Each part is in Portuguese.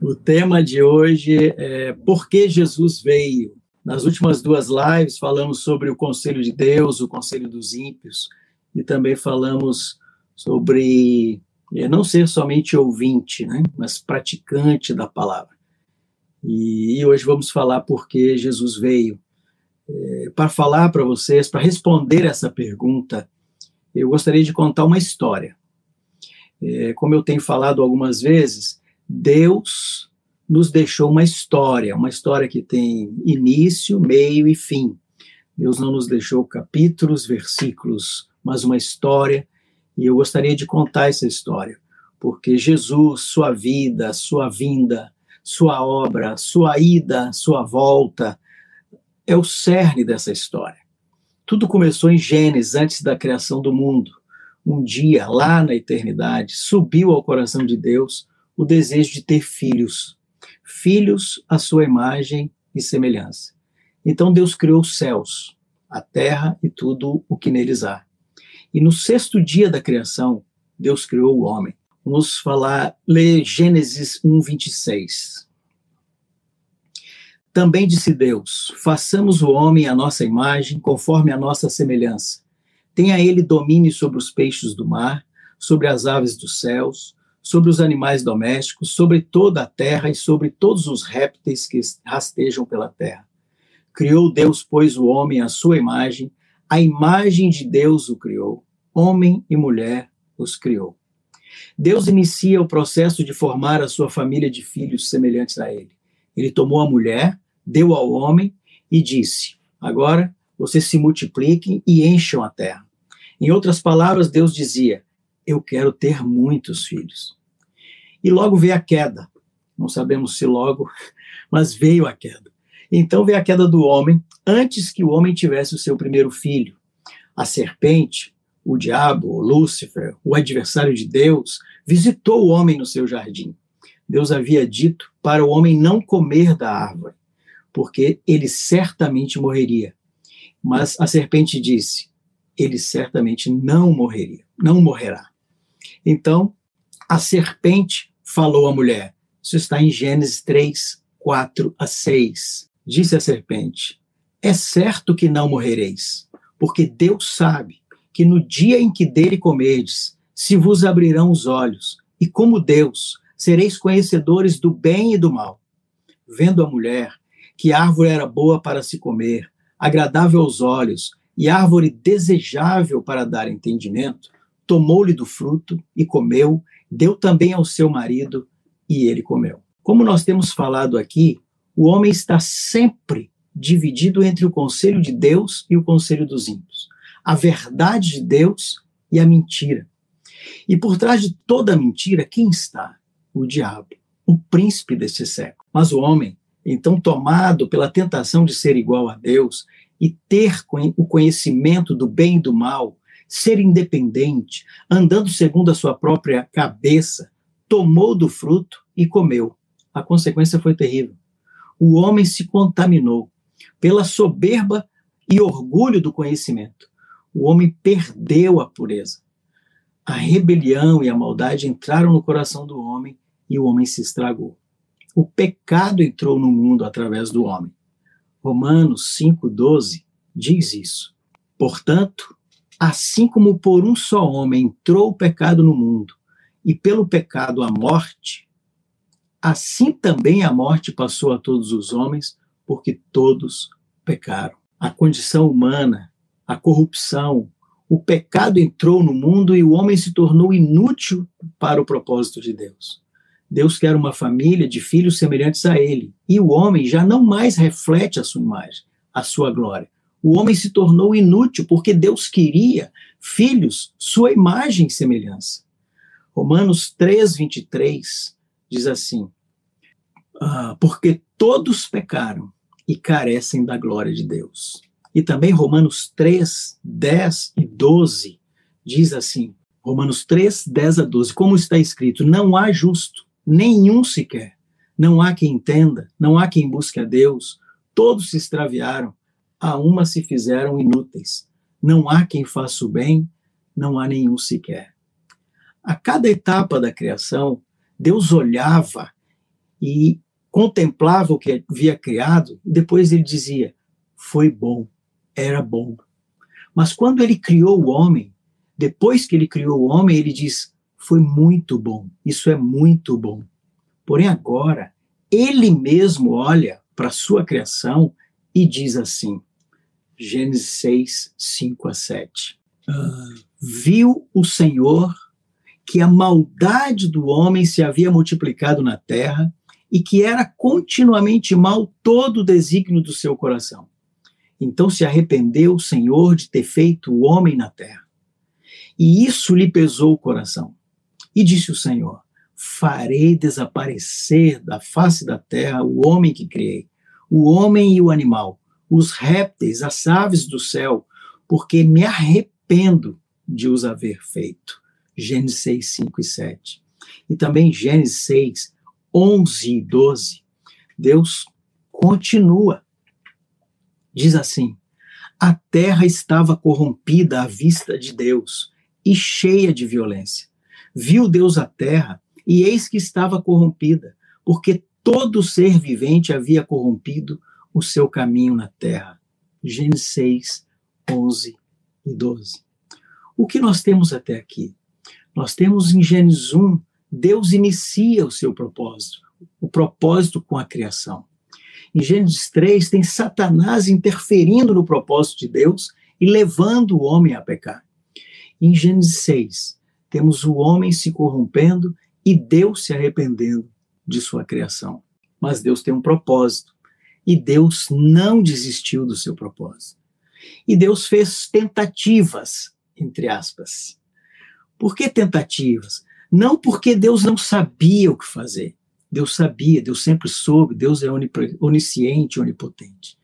O tema de hoje é Por que Jesus veio? Nas últimas duas lives falamos sobre o conselho de Deus, o conselho dos ímpios, e também falamos sobre é, não ser somente ouvinte, né, mas praticante da palavra. E, hoje vamos falar por que Jesus veio. É, para falar para vocês, para responder essa pergunta, eu gostaria de contar uma história. É, como eu tenho falado algumas vezes, Deus nos deixou uma história, uma história que tem início, meio e fim. Deus não nos deixou capítulos, versículos, mas uma história, e eu gostaria de contar essa história, porque Jesus, sua vida, sua vinda, sua obra, sua ida, sua volta, é o cerne dessa história. Tudo começou em Gênesis, antes da criação do mundo. Um dia, lá na eternidade, subiu ao coração de Deus o desejo de ter filhos, filhos à sua imagem e semelhança. Então Deus criou os céus, a terra e tudo o que neles há. E no sexto dia da criação, Deus criou o homem. Vamos falar, ler Gênesis 1, 26. Também disse Deus: façamos o homem à nossa imagem, conforme a nossa semelhança. Tenha ele domínio sobre os peixes do mar, sobre as aves dos céus, sobre os animais domésticos, sobre toda a terra e sobre todos os répteis que rastejam pela terra. Criou Deus, pois, o homem à sua imagem, a imagem de Deus o criou, homem e mulher os criou. Deus inicia o processo de formar a sua família de filhos semelhantes a ele. Ele tomou a mulher, deu ao homem e disse: Agora vocês se multipliquem e encham a terra. Em outras palavras, Deus dizia: Eu quero ter muitos filhos. E logo veio a queda. Não sabemos se logo, mas veio a queda. Então veio a queda do homem antes que o homem tivesse o seu primeiro filho. A serpente, o diabo, o Lúcifer, o adversário de Deus, visitou o homem no seu jardim. Deus havia dito para o homem não comer da árvore, porque ele certamente morreria. Mas a serpente disse: ele certamente não morreria, não morrerá. Então, a serpente falou a mulher. Isso está em Gênesis 3, 4 a 6. Disse a serpente: É certo que não morrereis, porque Deus sabe que no dia em que dele comerdes, se vos abrirão os olhos, e como Deus, sereis conhecedores do bem e do mal. Vendo a mulher que a árvore era boa para se comer, agradável aos olhos e árvore desejável para dar entendimento, tomou-lhe do fruto e comeu deu também ao seu marido e ele comeu. Como nós temos falado aqui, o homem está sempre dividido entre o conselho de Deus e o conselho dos ímpios. A verdade de Deus e a mentira. E por trás de toda mentira, quem está? O diabo, o príncipe deste século. Mas o homem, então tomado pela tentação de ser igual a Deus e ter o conhecimento do bem e do mal, ser independente, andando segundo a sua própria cabeça, tomou do fruto e comeu. A consequência foi terrível. O homem se contaminou pela soberba e orgulho do conhecimento. O homem perdeu a pureza. A rebelião e a maldade entraram no coração do homem e o homem se estragou. O pecado entrou no mundo através do homem. Romanos 5,12 diz isso. Portanto, Assim como por um só homem entrou o pecado no mundo, e pelo pecado a morte, assim também a morte passou a todos os homens, porque todos pecaram. A condição humana, a corrupção, o pecado entrou no mundo e o homem se tornou inútil para o propósito de Deus. Deus quer uma família de filhos semelhantes a ele, e o homem já não mais reflete a sua imagem, a sua glória o homem se tornou inútil porque Deus queria filhos, sua imagem e semelhança. Romanos 3, 23 diz assim: ah, Porque todos pecaram e carecem da glória de Deus. E também Romanos 3, 10 e 12 diz assim: Romanos 3, 10 a 12, como está escrito: Não há justo, nenhum sequer. Não há quem entenda, não há quem busque a Deus. Todos se extraviaram, a uma se fizeram inúteis. Não há quem faça o bem, não há nenhum sequer. A cada etapa da criação, Deus olhava e contemplava o que havia criado, e depois ele dizia: Foi bom, era bom. Mas quando ele criou o homem, depois que ele criou o homem, ele diz: Foi muito bom, isso é muito bom. Porém, agora, ele mesmo olha para a sua criação e diz assim: Gênesis 6, 5 a 7. Uh, viu o Senhor que a maldade do homem se havia multiplicado na terra e que era continuamente mal todo o desígnio do seu coração. Então se arrependeu o Senhor de ter feito o homem na terra. E isso lhe pesou o coração. E disse o Senhor: Farei desaparecer da face da terra o homem que criei, o homem e o animal, os répteis, as aves do céu, porque me arrependo de os haver feito. Gênesis 6, 5 e 7. E também Gênesis 6, 11 e 12. Deus continua. Diz assim: A terra estava corrompida à vista de Deus e cheia de violência. Viu Deus a terra e eis que estava corrompida, porque todo ser vivente havia corrompido o seu caminho na terra. Gênesis 6, 11 e 12. O que nós temos até aqui? Nós temos em Gênesis 1, Deus inicia o seu propósito, o propósito com a criação. Em Gênesis 3, tem Satanás interferindo no propósito de Deus e levando o homem a pecar. Em Gênesis 6, temos o homem se corrompendo e Deus se arrependendo de sua criação. Mas Deus tem um propósito e Deus não desistiu do seu propósito. E Deus fez tentativas entre aspas. Por que tentativas? Não porque Deus não sabia o que fazer. Deus sabia, Deus sempre soube, Deus é onisciente, onipotente.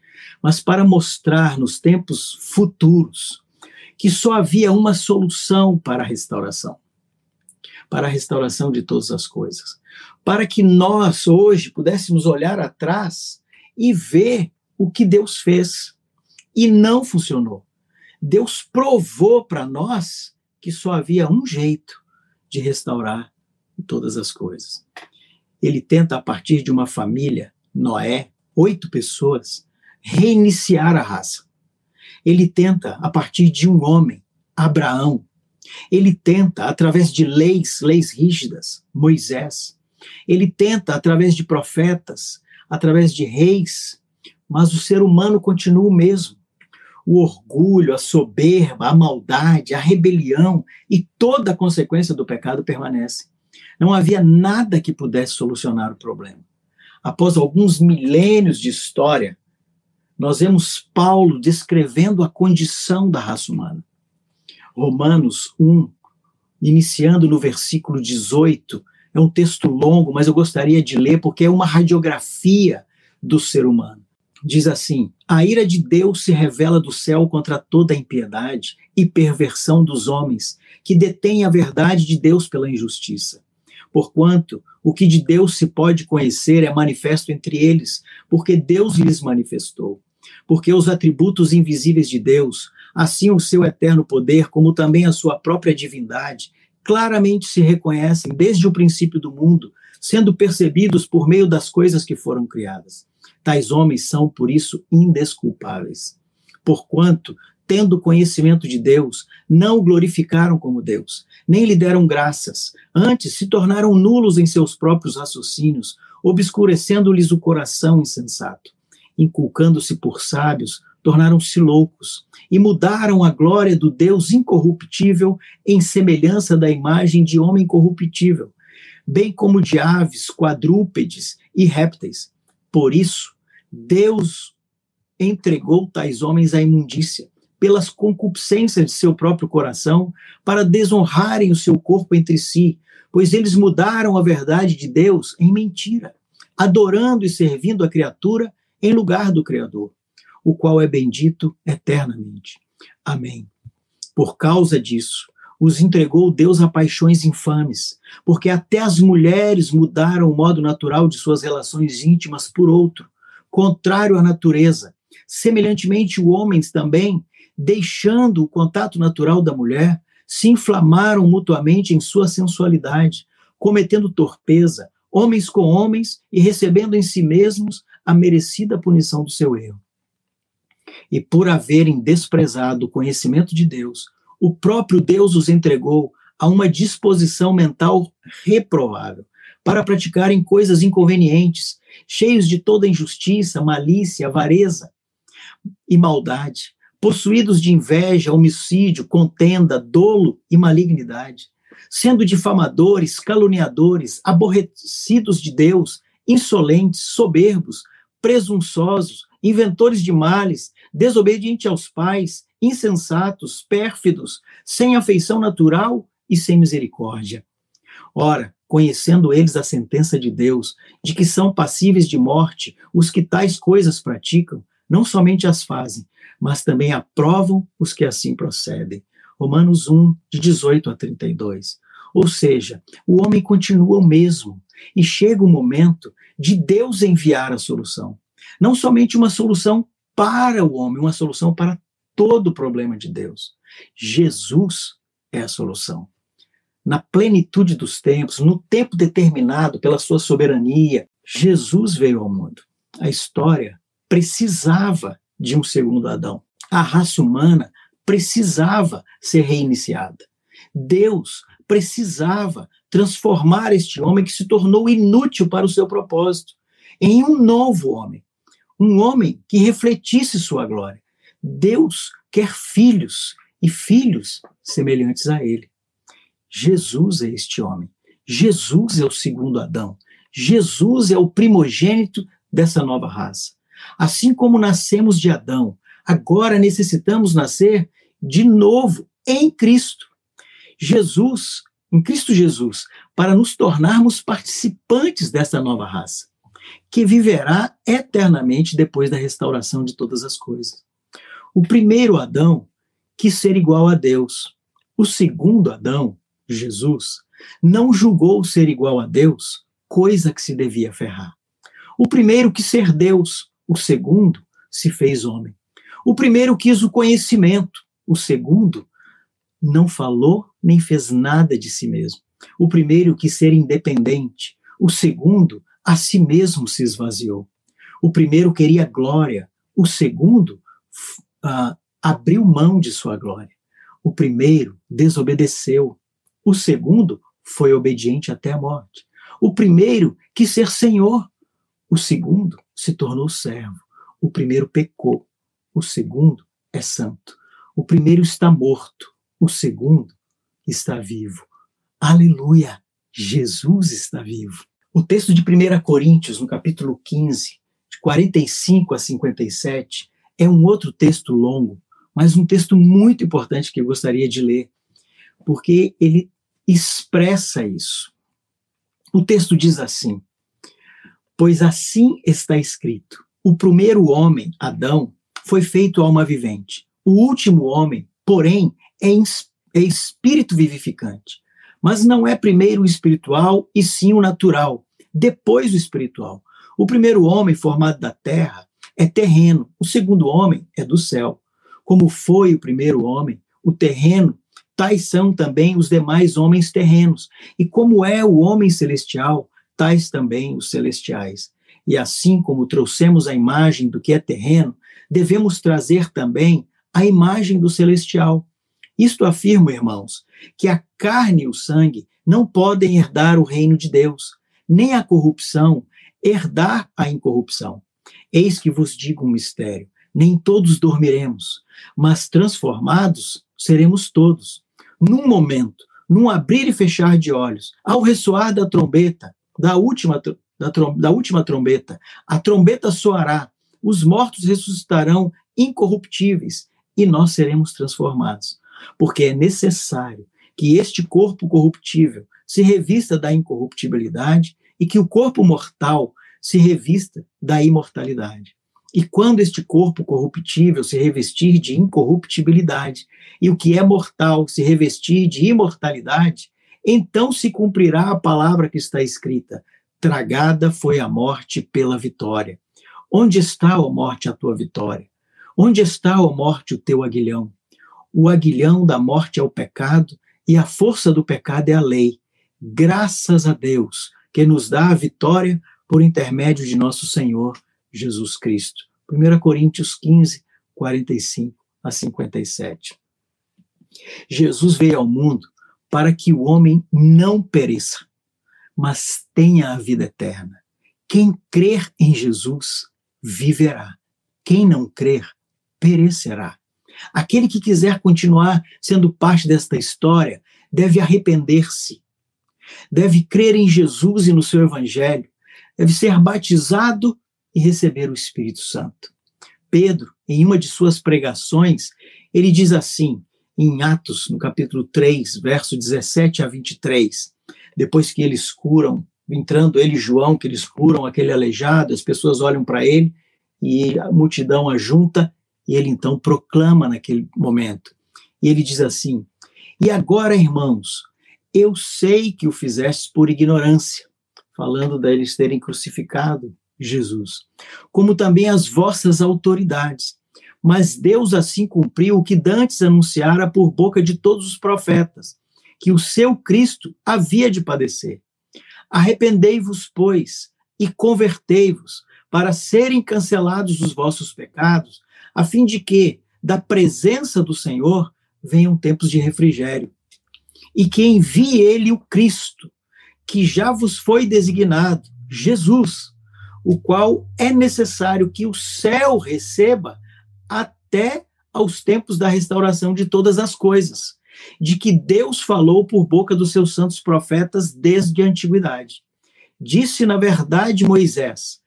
Mas para mostrar nos tempos futuros que só havia uma solução para a restauração para a restauração de todas as coisas. Para que nós, hoje, pudéssemos olhar atrás e ver o que Deus fez e não funcionou. Deus provou para nós que só havia um jeito de restaurar todas as coisas. Ele tenta, a partir de uma família, Noé, oito pessoas, reiniciar a raça. Ele tenta, a partir de um homem, Abraão. Ele tenta, através de leis, leis rígidas, Moisés. Ele tenta, através de profetas, através de reis, mas o ser humano continua o mesmo o orgulho, a soberba, a maldade, a rebelião e toda a consequência do pecado permanece. Não havia nada que pudesse solucionar o problema. Após alguns milênios de história, nós vemos Paulo descrevendo a condição da raça humana. Romanos 1, iniciando no versículo 18, é um texto longo, mas eu gostaria de ler porque é uma radiografia do ser humano diz assim: A ira de Deus se revela do céu contra toda a impiedade e perversão dos homens, que detêm a verdade de Deus pela injustiça. Porquanto o que de Deus se pode conhecer é manifesto entre eles, porque Deus lhes manifestou. Porque os atributos invisíveis de Deus, assim o seu eterno poder, como também a sua própria divindade, claramente se reconhecem desde o princípio do mundo, sendo percebidos por meio das coisas que foram criadas Tais homens são, por isso, indesculpáveis. Porquanto, tendo conhecimento de Deus, não o glorificaram como Deus, nem lhe deram graças, antes se tornaram nulos em seus próprios raciocínios, obscurecendo-lhes o coração insensato. Inculcando-se por sábios, tornaram-se loucos e mudaram a glória do Deus incorruptível em semelhança da imagem de homem corruptível, bem como de aves, quadrúpedes e répteis. Por isso, Deus entregou tais homens à imundícia, pelas concupiscências de seu próprio coração, para desonrarem o seu corpo entre si, pois eles mudaram a verdade de Deus em mentira, adorando e servindo a criatura em lugar do Criador, o qual é bendito eternamente. Amém. Por causa disso, os entregou Deus a paixões infames, porque até as mulheres mudaram o modo natural de suas relações íntimas por outro, contrário à natureza. Semelhantemente, os homens também, deixando o contato natural da mulher, se inflamaram mutuamente em sua sensualidade, cometendo torpeza, homens com homens e recebendo em si mesmos a merecida punição do seu erro. E por haverem desprezado o conhecimento de Deus, o próprio Deus os entregou a uma disposição mental reprovável para praticarem coisas inconvenientes, cheios de toda injustiça, malícia, avareza e maldade, possuídos de inveja, homicídio, contenda, dolo e malignidade, sendo difamadores, caluniadores, aborrecidos de Deus, insolentes, soberbos, presunçosos, inventores de males, desobedientes aos pais, insensatos, pérfidos, sem afeição natural e sem misericórdia. Ora, conhecendo eles a sentença de Deus, de que são passíveis de morte os que tais coisas praticam, não somente as fazem, mas também aprovam os que assim procedem. Romanos 1, de 18 a 32. Ou seja, o homem continua o mesmo, e chega o momento de Deus enviar a solução. Não somente uma solução para o homem, uma solução para todo o problema de Deus. Jesus é a solução na plenitude dos tempos, no tempo determinado pela sua soberania, Jesus veio ao mundo. A história precisava de um segundo Adão. A raça humana precisava ser reiniciada. Deus precisava transformar este homem que se tornou inútil para o seu propósito em um novo homem, um homem que refletisse sua glória. Deus quer filhos e filhos semelhantes a ele. Jesus é este homem. Jesus é o segundo Adão. Jesus é o primogênito dessa nova raça. Assim como nascemos de Adão, agora necessitamos nascer de novo em Cristo. Jesus, em Cristo Jesus, para nos tornarmos participantes dessa nova raça, que viverá eternamente depois da restauração de todas as coisas. O primeiro Adão quis ser igual a Deus. O segundo Adão Jesus, não julgou ser igual a Deus coisa que se devia ferrar. O primeiro quis ser Deus, o segundo se fez homem. O primeiro quis o conhecimento, o segundo não falou nem fez nada de si mesmo. O primeiro quis ser independente, o segundo a si mesmo se esvaziou. O primeiro queria glória, o segundo uh, abriu mão de sua glória. O primeiro desobedeceu, o segundo foi obediente até a morte. O primeiro quis ser senhor. O segundo se tornou servo. O primeiro pecou. O segundo é santo. O primeiro está morto. O segundo está vivo. Aleluia! Jesus está vivo. O texto de 1 Coríntios, no capítulo 15, de 45 a 57, é um outro texto longo, mas um texto muito importante que eu gostaria de ler, porque ele expressa isso. O texto diz assim: Pois assim está escrito: o primeiro homem, Adão, foi feito alma vivente. O último homem, porém, é, é espírito vivificante. Mas não é primeiro o espiritual e sim o natural, depois o espiritual. O primeiro homem formado da terra é terreno, o segundo homem é do céu. Como foi o primeiro homem, o terreno tais são também os demais homens terrenos. E como é o homem celestial, tais também os celestiais. E assim como trouxemos a imagem do que é terreno, devemos trazer também a imagem do celestial. Isto afirma, irmãos, que a carne e o sangue não podem herdar o reino de Deus, nem a corrupção herdar a incorrupção. Eis que vos digo um mistério: nem todos dormiremos, mas transformados seremos todos. Num momento, num abrir e fechar de olhos, ao ressoar da trombeta, da última, da, da última trombeta, a trombeta soará, os mortos ressuscitarão incorruptíveis e nós seremos transformados. Porque é necessário que este corpo corruptível se revista da incorruptibilidade e que o corpo mortal se revista da imortalidade. E quando este corpo corruptível se revestir de incorruptibilidade, e o que é mortal se revestir de imortalidade, então se cumprirá a palavra que está escrita: Tragada foi a morte pela vitória. Onde está, ó morte, a tua vitória? Onde está, ó morte, o teu aguilhão? O aguilhão da morte é o pecado, e a força do pecado é a lei. Graças a Deus que nos dá a vitória por intermédio de nosso Senhor Jesus Cristo. 1 Coríntios 15, 45 a 57. Jesus veio ao mundo para que o homem não pereça, mas tenha a vida eterna. Quem crer em Jesus viverá. Quem não crer perecerá. Aquele que quiser continuar sendo parte desta história deve arrepender-se, deve crer em Jesus e no seu evangelho, deve ser batizado e receber o Espírito Santo. Pedro, em uma de suas pregações, ele diz assim: em Atos, no capítulo 3, verso 17 a 23, depois que eles curam, entrando ele e João, que eles curam aquele aleijado, as pessoas olham para ele e a multidão ajunta, e ele então proclama naquele momento. E ele diz assim: E agora, irmãos, eu sei que o fizeste por ignorância, falando deles terem crucificado Jesus, como também as vossas autoridades mas Deus assim cumpriu o que dantes anunciara por boca de todos os profetas, que o seu Cristo havia de padecer. Arrependei-vos, pois, e convertei-vos, para serem cancelados os vossos pecados, a fim de que, da presença do Senhor, venham tempos de refrigério. E que envie ele o Cristo, que já vos foi designado, Jesus, o qual é necessário que o céu receba até aos tempos da restauração de todas as coisas, de que Deus falou por boca dos seus santos profetas desde a antiguidade. Disse, na verdade, Moisés: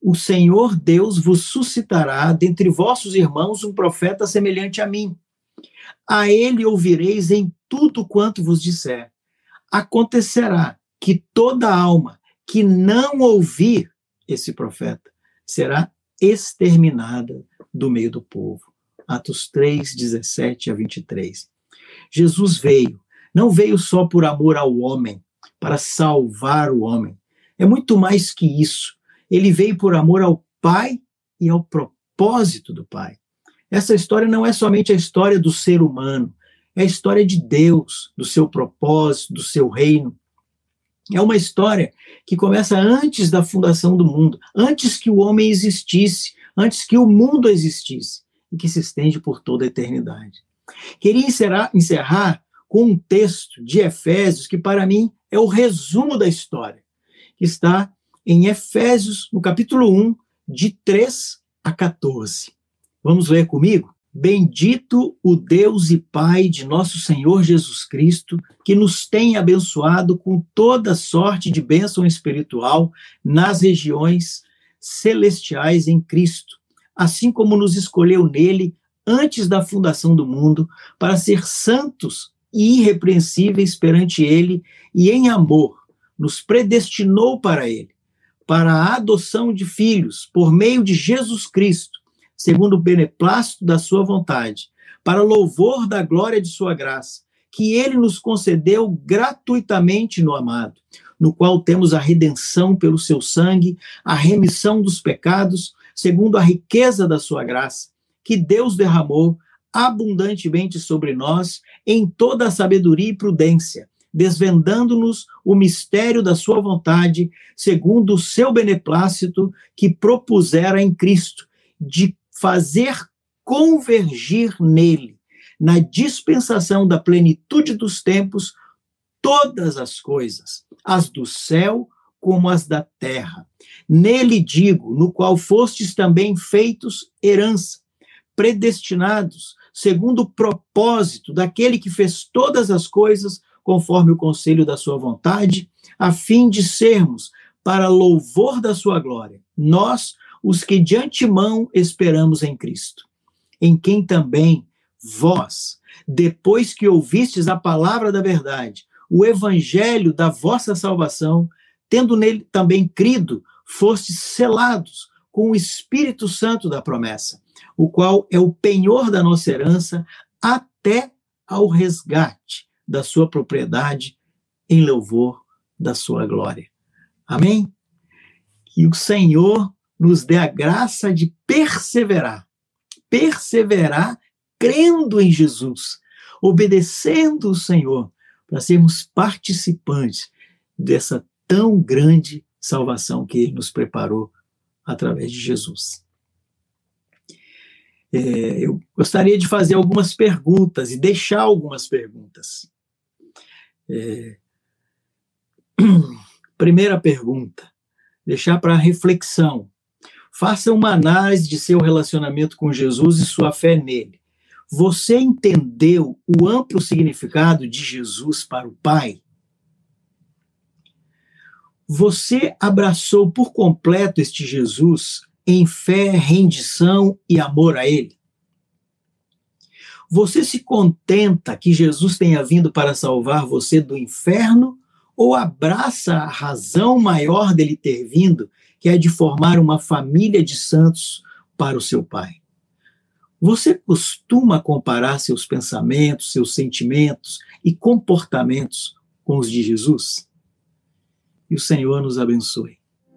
O Senhor Deus vos suscitará dentre vossos irmãos um profeta semelhante a mim. A ele ouvireis em tudo quanto vos disser. Acontecerá que toda alma que não ouvir esse profeta será exterminada do meio do povo. Atos 3, 17 a 23. Jesus veio, não veio só por amor ao homem, para salvar o homem. É muito mais que isso. Ele veio por amor ao Pai e ao propósito do Pai. Essa história não é somente a história do ser humano, é a história de Deus, do seu propósito, do seu reino. É uma história que começa antes da fundação do mundo, antes que o homem existisse, antes que o mundo existisse e que se estende por toda a eternidade. Queria encerrar, encerrar com um texto de Efésios que, para mim, é o resumo da história, que está em Efésios, no capítulo 1, de 3 a 14. Vamos ler comigo? Bendito o Deus e Pai de nosso Senhor Jesus Cristo, que nos tem abençoado com toda sorte de bênção espiritual nas regiões celestiais em Cristo, assim como nos escolheu nele antes da fundação do mundo, para ser santos e irrepreensíveis perante ele e em amor nos predestinou para ele, para a adoção de filhos por meio de Jesus Cristo, segundo o beneplácito da sua vontade, para louvor da glória de sua graça, que ele nos concedeu gratuitamente no amado, no qual temos a redenção pelo seu sangue, a remissão dos pecados, segundo a riqueza da sua graça, que Deus derramou abundantemente sobre nós em toda a sabedoria e prudência, desvendando-nos o mistério da sua vontade, segundo o seu beneplácito que propusera em Cristo, de fazer convergir nele, na dispensação da plenitude dos tempos, todas as coisas, as do céu como as da terra. Nele digo, no qual fostes também feitos herança, predestinados, segundo o propósito daquele que fez todas as coisas conforme o conselho da sua vontade, a fim de sermos, para louvor da sua glória, nós, os que de antemão esperamos em Cristo, em quem também vós, depois que ouvistes a palavra da verdade, o evangelho da vossa salvação, tendo nele também crido, fostes selados com o Espírito Santo da promessa, o qual é o penhor da nossa herança até ao resgate da sua propriedade em louvor da sua glória. Amém? Que o Senhor nos dê a graça de perseverar, perseverar crendo em Jesus, obedecendo o Senhor, para sermos participantes dessa tão grande salvação que ele nos preparou através de Jesus. É, eu gostaria de fazer algumas perguntas e deixar algumas perguntas. É, primeira pergunta, deixar para reflexão. Faça uma análise de seu relacionamento com Jesus e sua fé nele. Você entendeu o amplo significado de Jesus para o Pai? Você abraçou por completo este Jesus em fé, rendição e amor a Ele? Você se contenta que Jesus tenha vindo para salvar você do inferno ou abraça a razão maior dele ter vindo, que é de formar uma família de santos para o seu Pai? Você costuma comparar seus pensamentos, seus sentimentos e comportamentos com os de Jesus? E o Senhor nos abençoe.